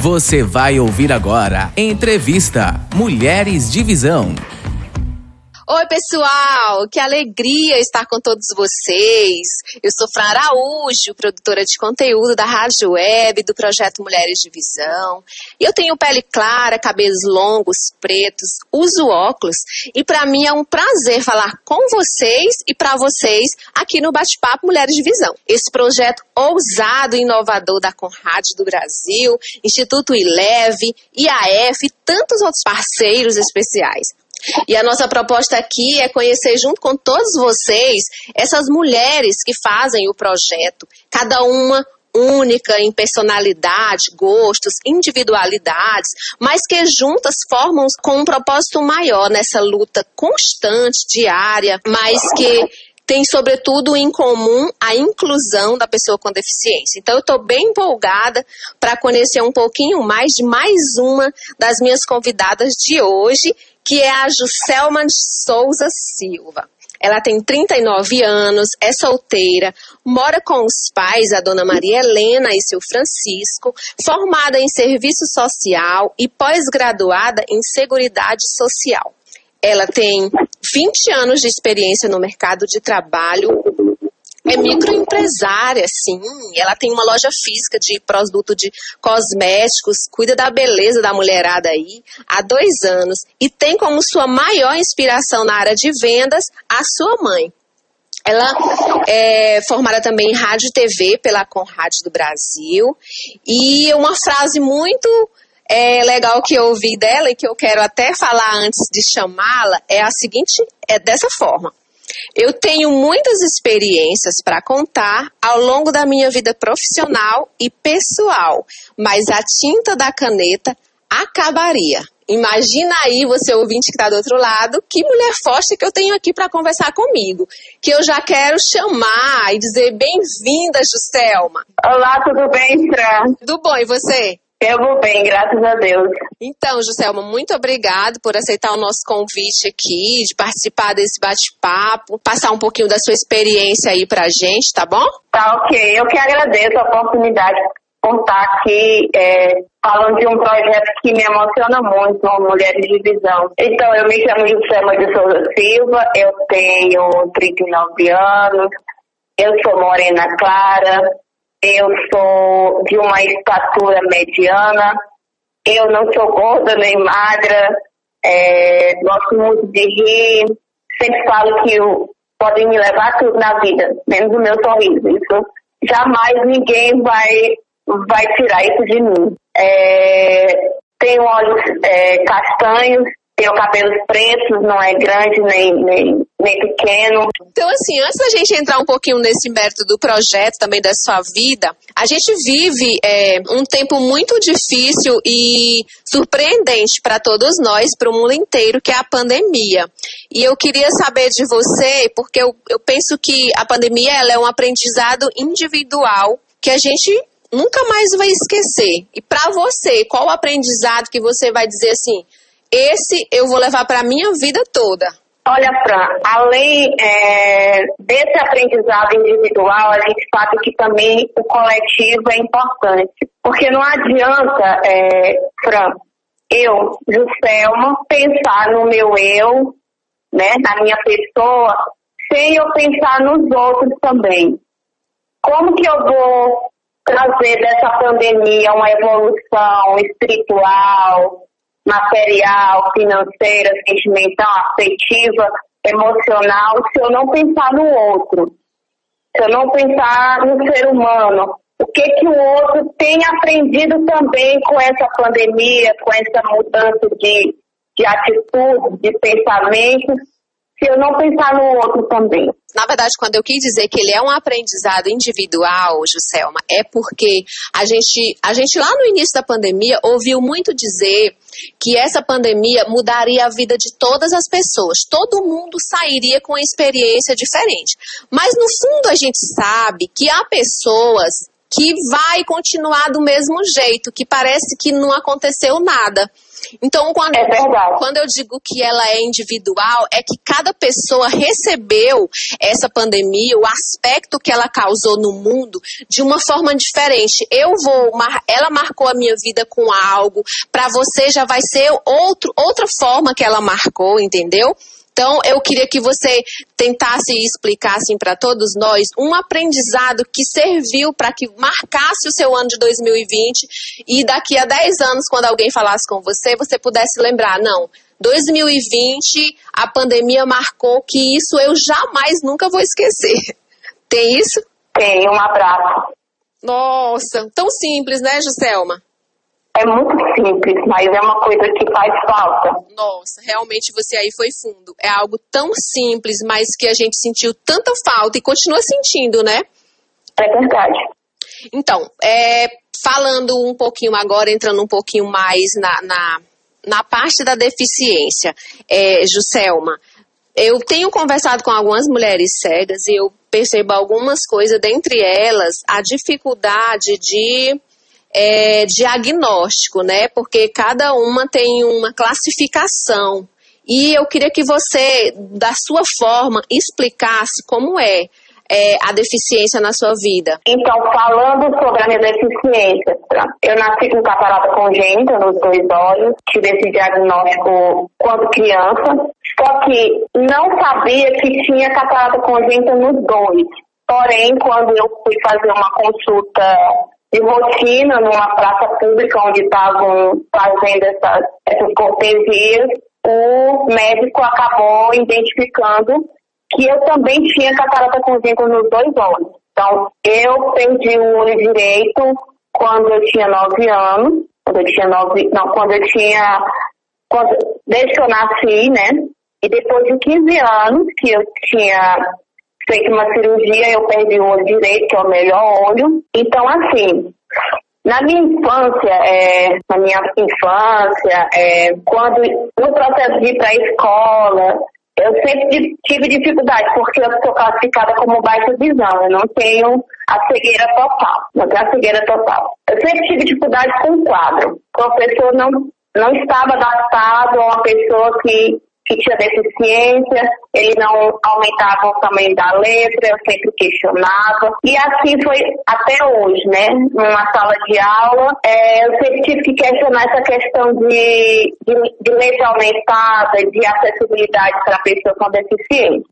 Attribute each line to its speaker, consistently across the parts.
Speaker 1: Você vai ouvir agora Entrevista Mulheres de Visão.
Speaker 2: Oi, pessoal! Que alegria estar com todos vocês. Eu sou Fran Araújo, produtora de conteúdo da Rádio Web, do projeto Mulheres de Visão. Eu tenho pele clara, cabelos longos, pretos, uso óculos. E para mim é um prazer falar com vocês e para vocês aqui no Bate-Papo Mulheres de Visão. Esse projeto ousado e inovador da Conrad do Brasil, Instituto Ileve, IAF e tantos outros parceiros especiais. E a nossa proposta aqui é conhecer junto com todos vocês essas mulheres que fazem o projeto, cada uma única em personalidade, gostos, individualidades, mas que juntas formam com um propósito maior nessa luta constante, diária, mas que tem, sobretudo, em comum a inclusão da pessoa com deficiência. Então, eu estou bem empolgada para conhecer um pouquinho mais de mais uma das minhas convidadas de hoje, que é a Juscelma Souza Silva. Ela tem 39 anos, é solteira, mora com os pais, a dona Maria Helena e seu Francisco, formada em serviço social e pós-graduada em seguridade social. Ela tem 20 anos de experiência no mercado de trabalho, é microempresária, sim. Ela tem uma loja física de produto de cosméticos, cuida da beleza da mulherada aí há dois anos e tem como sua maior inspiração na área de vendas a sua mãe. Ela é formada também em rádio e TV pela Conrad do Brasil e uma frase muito é, legal que eu ouvi dela e que eu quero até falar antes de chamá-la é a seguinte, é dessa forma. Eu tenho muitas experiências para contar ao longo da minha vida profissional e pessoal, mas a tinta da caneta acabaria. Imagina aí você ouvinte que está do outro lado, que mulher forte que eu tenho aqui para conversar comigo, que eu já quero chamar e dizer bem-vinda, Juscelma.
Speaker 3: Olá, tudo bem, Fran?
Speaker 2: Tudo bom, e você?
Speaker 3: Eu vou bem, graças a Deus.
Speaker 2: Então, Juscelma, muito obrigado por aceitar o nosso convite aqui, de participar desse bate-papo, passar um pouquinho da sua experiência aí pra gente, tá bom?
Speaker 3: Tá ok, eu que agradeço a oportunidade de contar aqui, é, falando de um projeto que me emociona muito, Mulheres de Visão. Então, eu me chamo Juscelma de Souza Silva, eu tenho 39 anos, eu sou morena clara, eu sou de uma estatura mediana, eu não sou gorda nem magra, é, gosto muito de rir, sempre falo que eu, podem me levar tudo na vida, menos o meu sorriso. Isso jamais ninguém vai, vai tirar isso de mim. É, tenho olhos é, castanhos, tenho cabelos pretos, não é grande nem, nem, nem pequeno.
Speaker 2: Então, assim, antes da gente entrar um pouquinho nesse mérito do projeto, também da sua vida, a gente vive é, um tempo muito difícil e surpreendente para todos nós, para o mundo inteiro, que é a pandemia. E eu queria saber de você, porque eu, eu penso que a pandemia ela é um aprendizado individual que a gente nunca mais vai esquecer. E para você, qual o aprendizado que você vai dizer assim? esse eu vou levar para minha vida toda.
Speaker 3: Olha, Fran, além é, desse aprendizado individual, a gente sabe que também o coletivo é importante. Porque não adianta, é, Fran, eu, Juscelma, pensar no meu eu, né, na minha pessoa, sem eu pensar nos outros também. Como que eu vou trazer dessa pandemia uma evolução espiritual, material, financeira, sentimental, afetiva, emocional, se eu não pensar no outro, se eu não pensar no ser humano, o que que o outro tem aprendido também com essa pandemia, com essa mudança de, de atitude, de pensamentos, se eu não pensar no outro também.
Speaker 2: Na verdade, quando eu quis dizer que ele é um aprendizado individual, Juscelma, é porque a gente, a gente lá no início da pandemia ouviu muito dizer que essa pandemia mudaria a vida de todas as pessoas. Todo mundo sairia com uma experiência diferente. Mas no fundo a gente sabe que há pessoas que vai continuar do mesmo jeito, que parece que não aconteceu nada. Então, quando,
Speaker 3: é
Speaker 2: quando eu digo que ela é individual, é que cada pessoa recebeu essa pandemia, o aspecto que ela causou no mundo, de uma forma diferente. Eu vou, ela marcou a minha vida com algo, para você já vai ser outro, outra forma que ela marcou, entendeu? Então, eu queria que você tentasse explicar assim para todos nós um aprendizado que serviu para que marcasse o seu ano de 2020 e daqui a 10 anos, quando alguém falasse com você, você pudesse lembrar, não, 2020 a pandemia marcou que isso eu jamais nunca vou esquecer. Tem isso?
Speaker 3: Tem, um abraço.
Speaker 2: Nossa, tão simples, né, Giselma?
Speaker 3: É muito simples, mas é uma coisa que faz falta.
Speaker 2: Nossa, realmente você aí foi fundo. É algo tão simples, mas que a gente sentiu tanta falta e continua sentindo, né?
Speaker 3: É verdade.
Speaker 2: Então, é, falando um pouquinho agora, entrando um pouquinho mais na, na, na parte da deficiência, é, Juscelma, eu tenho conversado com algumas mulheres cegas e eu percebo algumas coisas, dentre elas, a dificuldade de é, diagnóstico, né? Porque cada uma tem uma classificação. E eu queria que você, da sua forma, explicasse como é, é, a deficiência na sua vida?
Speaker 3: Então, falando sobre a minha deficiência, eu nasci com catarata congênita nos dois olhos, tive esse diagnóstico quando criança, só que não sabia que tinha catarata congênita nos dois. Porém, quando eu fui fazer uma consulta de rotina numa praça pública onde estavam fazendo essas, essas cortesias, o médico acabou identificando que eu também tinha catarata congênita nos dois olhos. Então, eu perdi o olho direito quando eu tinha nove anos, quando eu tinha nove, não, quando eu tinha, quando, desde que eu nasci, né? E depois de 15 anos que eu tinha feito uma cirurgia, eu perdi o olho direito, que é o melhor olho. Então, assim, na minha infância, é, na minha infância, é, quando no processo de ir para a escola, eu sempre tive dificuldade, porque eu sou classificada como baixa visão, eu não tenho a cegueira total, não tenho a cegueira total. Eu sempre tive dificuldade com o quadro. O professor não, não estava adaptado a uma pessoa que que tinha deficiência, ele não aumentava o tamanho da letra, eu sempre questionava. E assim foi até hoje, né? Numa sala de aula, é, eu sempre tive que questionar essa questão de, de, de letra aumentada, de acessibilidade para pessoa com deficiência.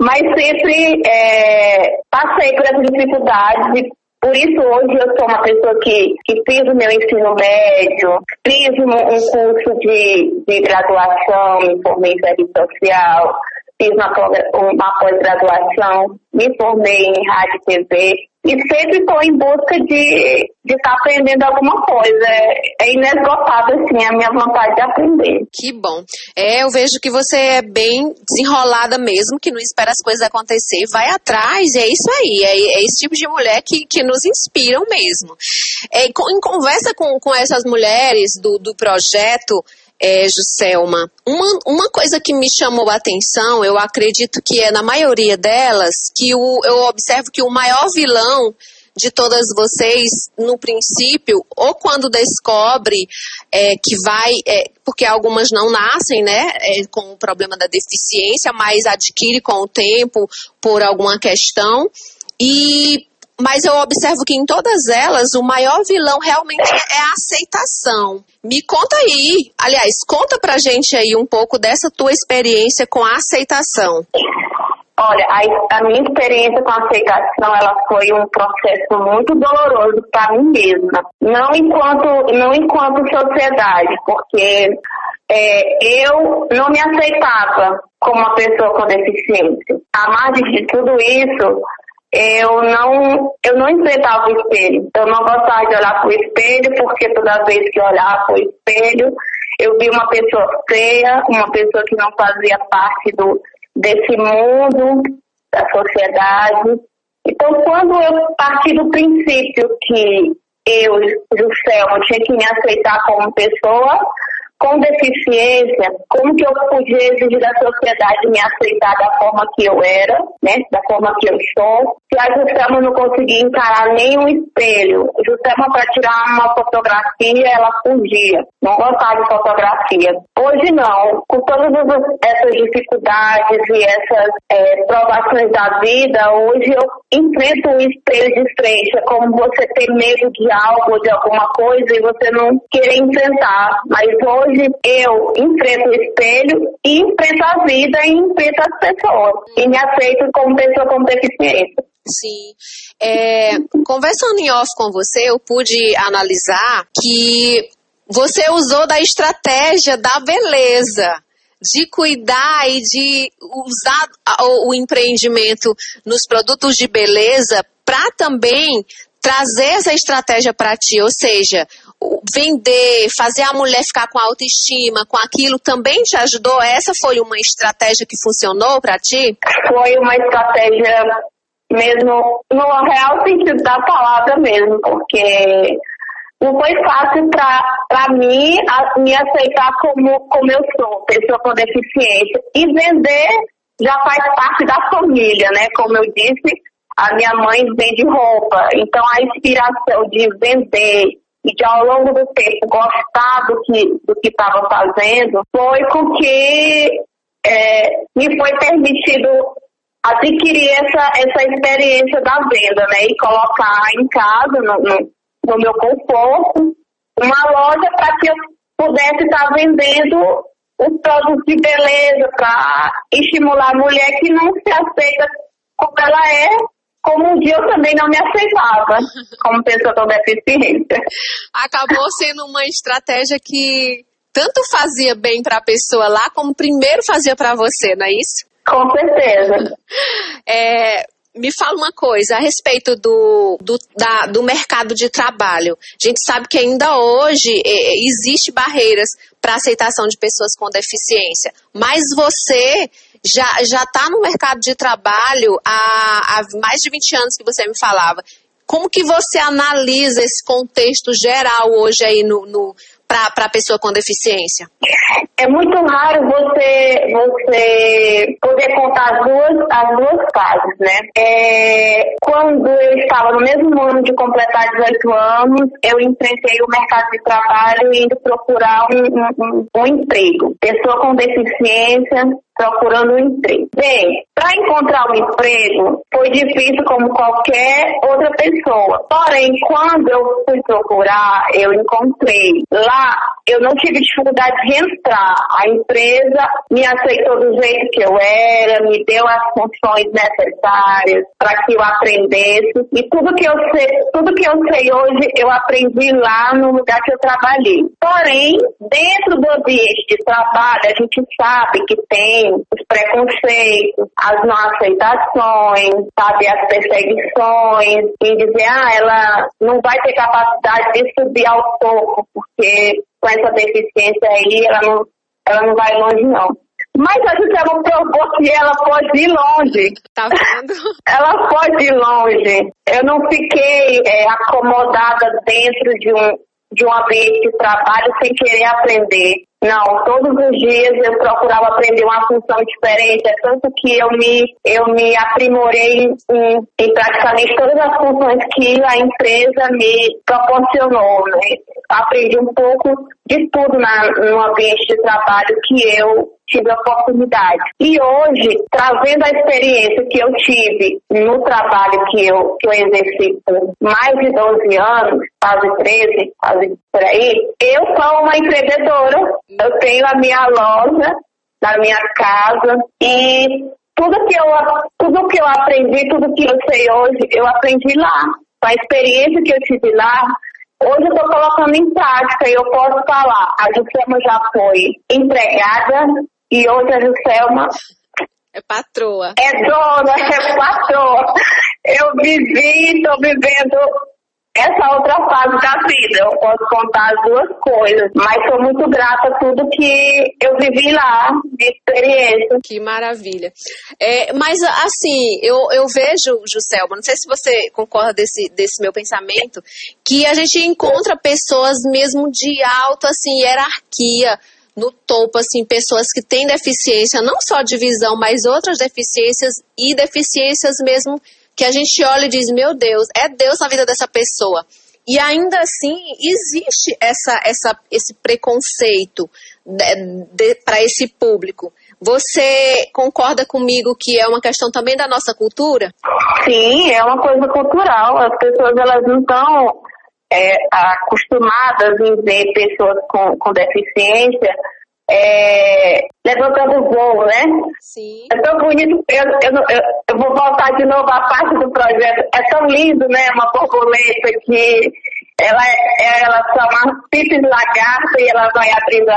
Speaker 3: Mas sempre é, passei por essa dificuldade por isso, hoje eu sou uma pessoa que, que fiz o meu ensino médio, fiz um, um curso de, de graduação, me formei em serviço social, fiz uma, uma pós-graduação, me formei em rádio e TV e sempre estou em busca de estar tá aprendendo alguma coisa. É, é inesgotável, assim, a minha vontade de aprender.
Speaker 2: Que bom. É, eu vejo que você é bem desenrolada mesmo, que não espera as coisas acontecer, vai atrás, é isso aí. É, é esse tipo de mulher que, que nos inspiram mesmo. É, em conversa com, com essas mulheres do, do projeto, é, Juscelma, uma, uma coisa que me chamou a atenção, eu acredito que é na maioria delas, que o, eu observo que o maior vilão de todas vocês, no princípio, ou quando descobre é, que vai, é, porque algumas não nascem, né, é, com o problema da deficiência, mas adquire com o tempo por alguma questão, e mas eu observo que em todas elas o maior vilão realmente é a aceitação. Me conta aí, aliás, conta pra gente aí um pouco dessa tua experiência com a aceitação.
Speaker 3: Olha, a, a minha experiência com a aceitação, ela foi um processo muito doloroso para mim mesma. Não enquanto, não enquanto sociedade, porque é, eu não me aceitava como uma pessoa com deficiência. A margem de tudo isso, eu não, eu não enfrentava o espelho. Eu não gostava de olhar para o espelho, porque toda vez que eu olhava para o espelho, eu vi uma pessoa feia, uma pessoa que não fazia parte do, desse mundo, da sociedade. Então, quando eu parti do princípio que eu, Juscelma, tinha que me aceitar como pessoa, com deficiência, como que eu podia exigir da sociedade me aceitar da forma que eu era, né, da forma que eu sou. Se a Juscelma não conseguia encarar nenhum espelho, Juscelma para tirar uma fotografia, ela fugia, não gostava de fotografia. Hoje não, com todas essas dificuldades e essas é, provações da vida, hoje eu enfrento o espelho de frente, é como você ter medo de algo, de alguma coisa e você não querer enfrentar. Mas hoje eu enfrento o espelho e enfrento a vida e enfrento as pessoas. E me aceito como pessoa com deficiência.
Speaker 2: Sim. É, conversando em off com você, eu pude analisar que você usou da estratégia da beleza de cuidar e de usar o, empreendimento nos produtos de beleza para também trazer essa estratégia para ti, ou seja, vender, fazer a mulher ficar com autoestima, com aquilo, também te ajudou? Essa foi uma estratégia que funcionou para ti?
Speaker 3: Foi uma estratégia mesmo, no real sentido da palavra mesmo, porque não foi fácil para mim a, me aceitar como, como eu sou, pessoa com deficiência. E vender já faz parte da família, né? Como eu disse, a minha mãe vende roupa, então a inspiração de vender e de ao longo do tempo gostar do que do que estava fazendo foi com que é, me foi permitido adquirir essa, essa experiência da venda, né? E colocar em casa, no, no, no meu conforto, uma loja para que eu pudesse estar vendendo os produtos de beleza para estimular a mulher que não se aceita como ela é, como um dia eu também não me aceitava como pessoa com deficiência.
Speaker 2: Acabou sendo uma estratégia que tanto fazia bem para a pessoa lá, como primeiro fazia para você, não é isso?
Speaker 3: Com certeza.
Speaker 2: É, me fala uma coisa a respeito do, do, da, do mercado de trabalho. A gente sabe que ainda hoje é, existe barreiras para aceitação de pessoas com deficiência, mas você já já está no mercado de trabalho há, há mais de 20 anos que você me falava. Como que você analisa esse contexto geral hoje aí no, no para a pessoa com deficiência?
Speaker 3: É muito raro você, você poder contar as duas, as duas fases, né? É, quando eu estava no mesmo ano de completar 18 anos, eu enfrentei o mercado de trabalho indo procurar um, um, um emprego. Pessoa com deficiência procurando um emprego. Bem, para encontrar um emprego foi difícil como qualquer outra pessoa. Porém, quando eu fui procurar, eu encontrei. Lá eu não tive dificuldade de entrar. A empresa me aceitou do jeito que eu era, me deu as funções necessárias para que eu aprendesse. E tudo que eu sei, tudo que eu sei hoje, eu aprendi lá no lugar que eu trabalhei. Porém, dentro do ambiente de trabalho, a gente sabe que tem os preconceitos, as não aceitações, sabe, as perseguições, e dizer, ah, ela não vai ter capacidade de subir ao topo, porque com essa deficiência aí ela não, ela não vai longe não. Mas a gente ela provou que ela pode ir longe.
Speaker 2: Tá vendo?
Speaker 3: Ela pode ir longe. Eu não fiquei é, acomodada dentro de um, de um ambiente de trabalho sem querer aprender. Não, todos os dias eu procurava aprender uma função diferente, é tanto que eu me, eu me aprimorei em, em praticamente todas as funções que a empresa me proporcionou. Né? Aprendi um pouco de tudo na, no ambiente de trabalho que eu tive a oportunidade. E hoje, trazendo a experiência que eu tive no trabalho que eu, que eu exerci por mais de 12 anos, quase 13, quase por aí, eu sou uma empreendedora. Eu tenho a minha loja na minha casa e tudo que eu, tudo que eu aprendi, tudo que eu sei hoje, eu aprendi lá. A experiência que eu tive lá, Hoje eu estou colocando em prática e eu posso falar, a Juscelma já foi empregada, e hoje a Juscelma
Speaker 2: é patroa.
Speaker 3: É dona, é patroa. Eu vivi, estou vivendo essa outra fase da vida. Eu posso contar as duas coisas, mas sou muito grata a tudo que eu vivi lá, de experiência.
Speaker 2: Que maravilha. É, mas, assim, eu, eu vejo, Juscelma, não sei se você concorda desse, desse meu pensamento, que a gente encontra pessoas mesmo de alta, assim, hierarquia, no topo, assim, pessoas que têm deficiência, não só de visão, mas outras deficiências e deficiências mesmo que a gente olha e diz, meu Deus, é Deus na vida dessa pessoa. E ainda assim existe essa, essa, esse preconceito para esse público. Você concorda comigo que é uma questão também da nossa cultura?
Speaker 3: Sim, é uma coisa cultural. As pessoas elas não estão é, acostumadas em ver pessoas com, com deficiência é, levantando voo, né?
Speaker 2: Sim.
Speaker 3: É tão bonito. Eu, eu, eu, eu, vou voltar de novo à parte do projeto. É tão lindo, né? Uma borboleta que ela, ela só uma simples lagarta e ela vai abrindo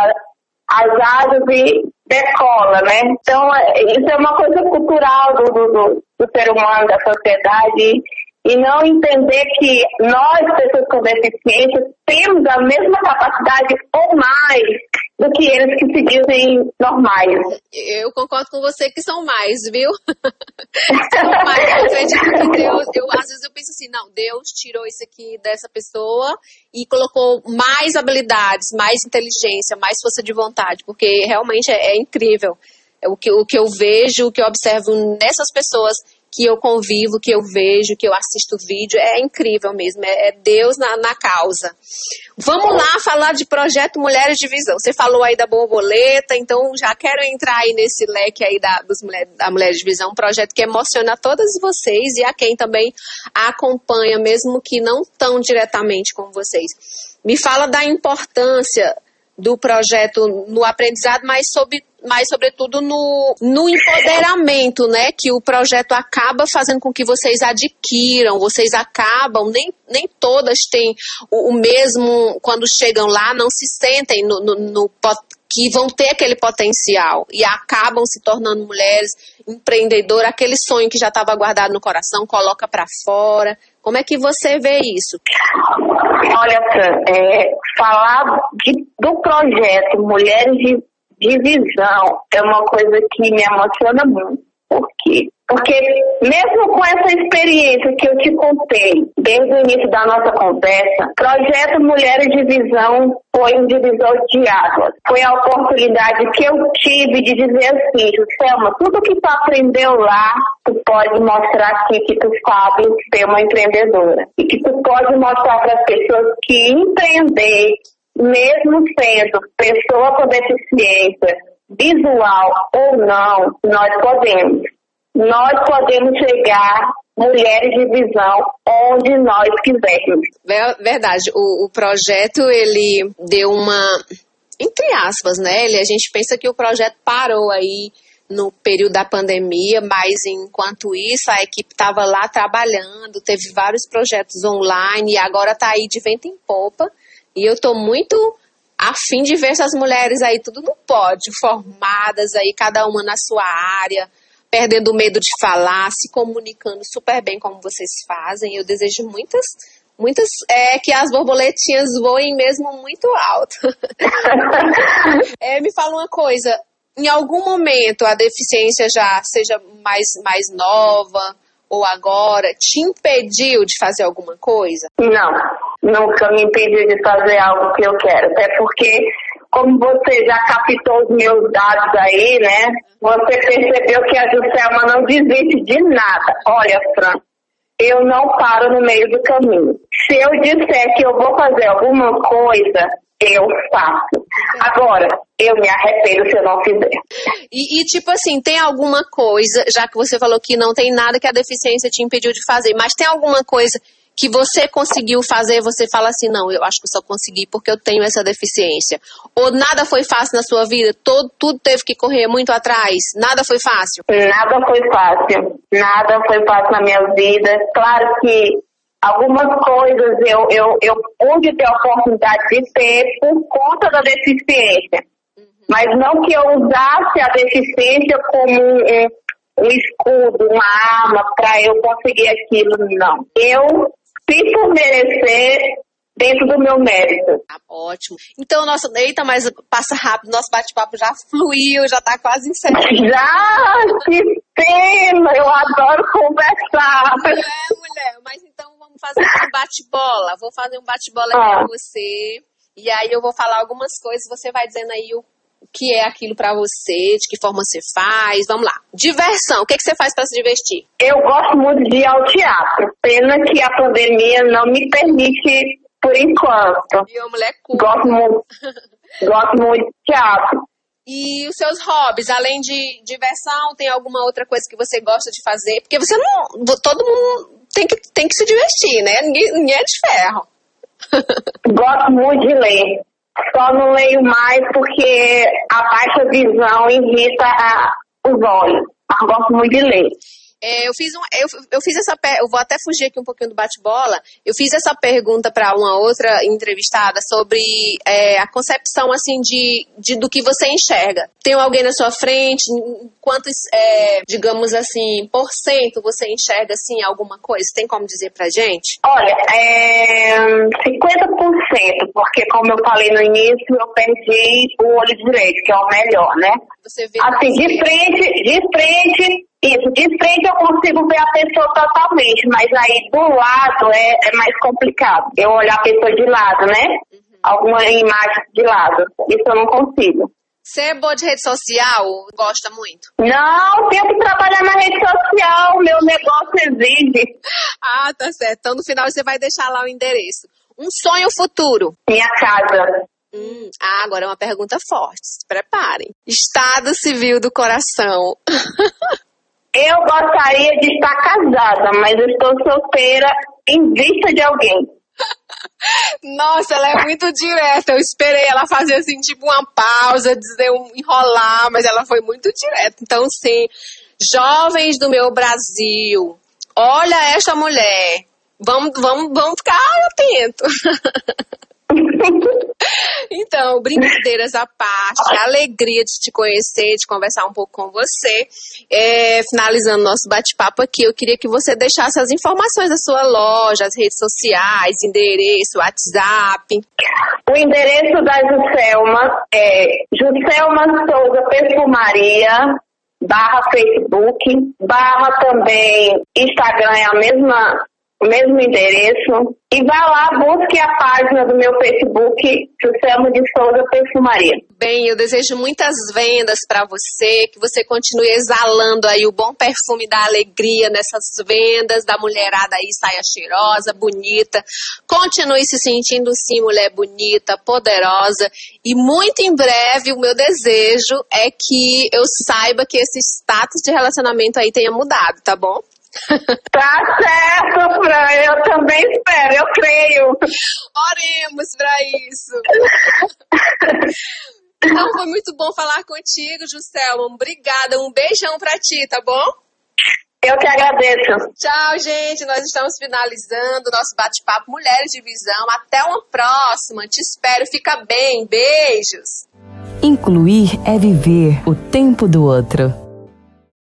Speaker 3: as asas e decola, né? Então, é, isso é uma coisa cultural do, do, do ser humano, da sociedade e não entender que nós, pessoas com deficiência, temos a mesma capacidade ou mais do que eles que se dizem normais.
Speaker 2: Eu concordo com você que são mais, viu? são mais. Eu acredito que Deus, eu, às vezes eu penso assim, não, Deus tirou isso aqui dessa pessoa e colocou mais habilidades, mais inteligência, mais força de vontade, porque realmente é, é incrível. O que, o que eu vejo, o que eu observo nessas pessoas que eu convivo, que eu vejo, que eu assisto vídeo, é incrível mesmo, é, é Deus na, na causa. Vamos lá falar de projeto Mulheres de Visão. Você falou aí da borboleta, então já quero entrar aí nesse leque aí da, dos mulheres, da Mulheres de Visão, um projeto que emociona todas vocês e a quem também acompanha, mesmo que não tão diretamente com vocês. Me fala da importância do projeto no aprendizado, mas sobre mas sobretudo no, no empoderamento, né? Que o projeto acaba fazendo com que vocês adquiram, vocês acabam, nem, nem todas têm o, o mesmo, quando chegam lá, não se sentem no, no, no que vão ter aquele potencial e acabam se tornando mulheres empreendedoras, aquele sonho que já estava guardado no coração, coloca para fora. Como é que você vê isso?
Speaker 3: Olha, Fran, é, falar de, do projeto Mulheres de divisão é uma coisa que me emociona muito. Por quê? Porque mesmo com essa experiência que eu te contei desde o início da nossa conversa, Projeto Mulheres de Visão foi um divisor de águas. Foi a oportunidade que eu tive de dizer assim, Selma, tudo que tu aprendeu lá, tu pode mostrar aqui que tu sabe ser uma empreendedora. E que tu pode mostrar para as pessoas que empreender mesmo sendo pessoa com deficiência visual ou não, nós podemos. Nós podemos chegar mulheres de visão onde nós quisermos.
Speaker 2: Verdade. O, o projeto ele deu uma entre aspas, né? Ele, a gente pensa que o projeto parou aí no período da pandemia, mas enquanto isso a equipe estava lá trabalhando, teve vários projetos online e agora está aí de vento em popa. E eu tô muito afim de ver essas mulheres aí tudo no pódio, formadas aí, cada uma na sua área, perdendo o medo de falar, se comunicando super bem como vocês fazem. Eu desejo muitas, muitas, é, que as borboletinhas voem mesmo muito alto. é, me fala uma coisa, em algum momento a deficiência já seja mais, mais nova, ou agora te impediu de fazer alguma coisa?
Speaker 3: Não, nunca me impediu de fazer algo que eu quero. Até porque, como você já captou os meus dados aí, né? Você percebeu que a Juscelma não desiste de nada. Olha, Fran, eu não paro no meio do caminho. Se eu disser que eu vou fazer alguma coisa, eu faço. Agora, eu me arrependo se eu não fizer.
Speaker 2: E, e, tipo assim, tem alguma coisa, já que você falou que não tem nada que a deficiência te impediu de fazer, mas tem alguma coisa que você conseguiu fazer, você fala assim, não, eu acho que só consegui porque eu tenho essa deficiência. Ou nada foi fácil na sua vida, todo, tudo teve que correr muito atrás, nada foi fácil?
Speaker 3: Nada foi fácil, nada foi fácil na minha vida. Claro que algumas coisas eu, eu, eu pude ter a oportunidade de ter por conta da deficiência. Uhum. Mas não que eu usasse a deficiência como um, um escudo, uma arma para eu conseguir aquilo, não. Eu se for merecer, dentro do meu mérito.
Speaker 2: Tá ótimo. Então, nosso, eita, mas passa rápido, nosso bate-papo já fluiu, já tá quase encerrando.
Speaker 3: Já, que pena, eu adoro conversar.
Speaker 2: É, mulher, mas então vamos fazer um bate-bola. Vou fazer um bate-bola ah. com você. E aí eu vou falar algumas coisas, você vai dizendo aí o que é aquilo para você, de que forma você faz. Vamos lá. Diversão. O que, é que você faz para se divertir?
Speaker 3: Eu gosto muito de ir ao teatro. Pena que a pandemia não me permite por enquanto.
Speaker 2: E uma mulher cool.
Speaker 3: Gosto muito, gosto muito de teatro.
Speaker 2: E os seus hobbies, além de diversão, tem alguma outra coisa que você gosta de fazer? Porque você não. Todo mundo tem que, tem que se divertir, né? Ninguém, ninguém é de ferro.
Speaker 3: Gosto muito de ler. Só não leio mais porque a baixa visão irrita a, os olhos. Mas gosto muito de ler.
Speaker 2: É, eu fiz um, eu, eu fiz essa eu vou até fugir aqui um pouquinho do bate-bola. Eu fiz essa pergunta para uma outra entrevistada sobre é, a concepção assim de, de do que você enxerga. Tem alguém na sua frente? Quantos, é, digamos assim, por cento você enxerga assim alguma coisa? Tem como dizer pra gente?
Speaker 3: Olha, é 50%, porque como eu falei no início, eu perdi o olho direito, que é o melhor, né? Você vê assim, de frente, de frente isso, de frente eu consigo ver a pessoa totalmente, mas aí do lado é, é mais complicado. Eu olhar a pessoa de lado, né? Uhum. Alguma imagem de lado. Isso eu não consigo.
Speaker 2: Você é boa de rede social? Gosta muito?
Speaker 3: Não, tenho que trabalhar na rede social. Meu negócio exige.
Speaker 2: Ah, tá certo. Então no final você vai deixar lá o endereço. Um sonho futuro?
Speaker 3: Minha casa.
Speaker 2: Hum, ah, agora é uma pergunta forte. Se preparem. Estado civil do coração.
Speaker 3: Eu gostaria de estar casada, mas estou solteira em vista de alguém.
Speaker 2: Nossa, ela é muito direta. Eu esperei ela fazer assim, tipo uma pausa, dizer um enrolar, mas ela foi muito direta. Então, sim, jovens do meu Brasil, olha esta mulher. Vamos, vamos, vamos ficar atento. Então, brincadeiras à parte, alegria de te conhecer, de conversar um pouco com você. É, finalizando nosso bate-papo aqui, eu queria que você deixasse as informações da sua loja, as redes sociais, endereço, WhatsApp.
Speaker 3: O endereço da Juscelma é Juscelma Souza Perfumaria, barra Facebook, barra também Instagram, é a mesma o mesmo endereço. E vá lá, busque a página do meu Facebook, Sucemo de Souza Perfumaria.
Speaker 2: Bem, eu desejo muitas vendas para você, que você continue exalando aí o bom perfume da alegria nessas vendas, da mulherada aí, saia cheirosa, bonita. Continue se sentindo sim, mulher bonita, poderosa. E muito em breve, o meu desejo é que eu saiba que esse status de relacionamento aí tenha mudado, tá bom?
Speaker 3: Tá certo, Fran. Eu também espero, eu creio.
Speaker 2: Oremos para isso. Então, foi muito bom falar contigo, Juscelma. Obrigada. Um beijão para ti, tá bom?
Speaker 3: Eu que agradeço.
Speaker 2: Tchau, gente. Nós estamos finalizando o nosso bate-papo Mulheres de Visão. Até uma próxima. Te espero. Fica bem. Beijos.
Speaker 1: Incluir é viver o tempo do outro.